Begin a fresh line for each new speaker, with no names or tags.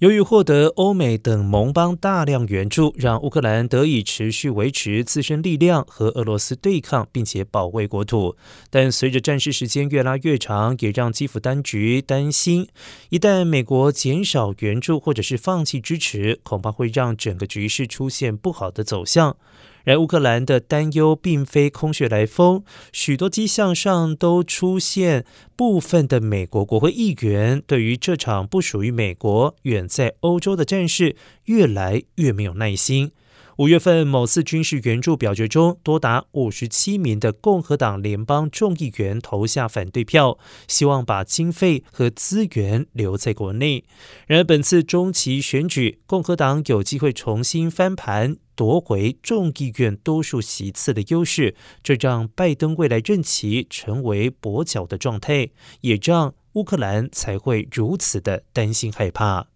由于获得欧美等盟邦大量援助，让乌克兰得以持续维持自身力量和俄罗斯对抗，并且保卫国土。但随着战事时间越拉越长，也让基辅当局担心，一旦美国减少援助或者是放弃支持，恐怕会让整个局势出现不好的走向。然而乌克兰的担忧并非空穴来风，许多迹象上都出现部分的美国国会议员对于这场不属于美国、远在欧洲的战事越来越没有耐心。五月份某次军事援助表决中，多达五十七名的共和党联邦众议员投下反对票，希望把经费和资源留在国内。然而，本次中期选举，共和党有机会重新翻盘，夺回众议院多数席次的优势，这让拜登未来任期成为跛脚的状态，也让乌克兰才会如此的担心害怕。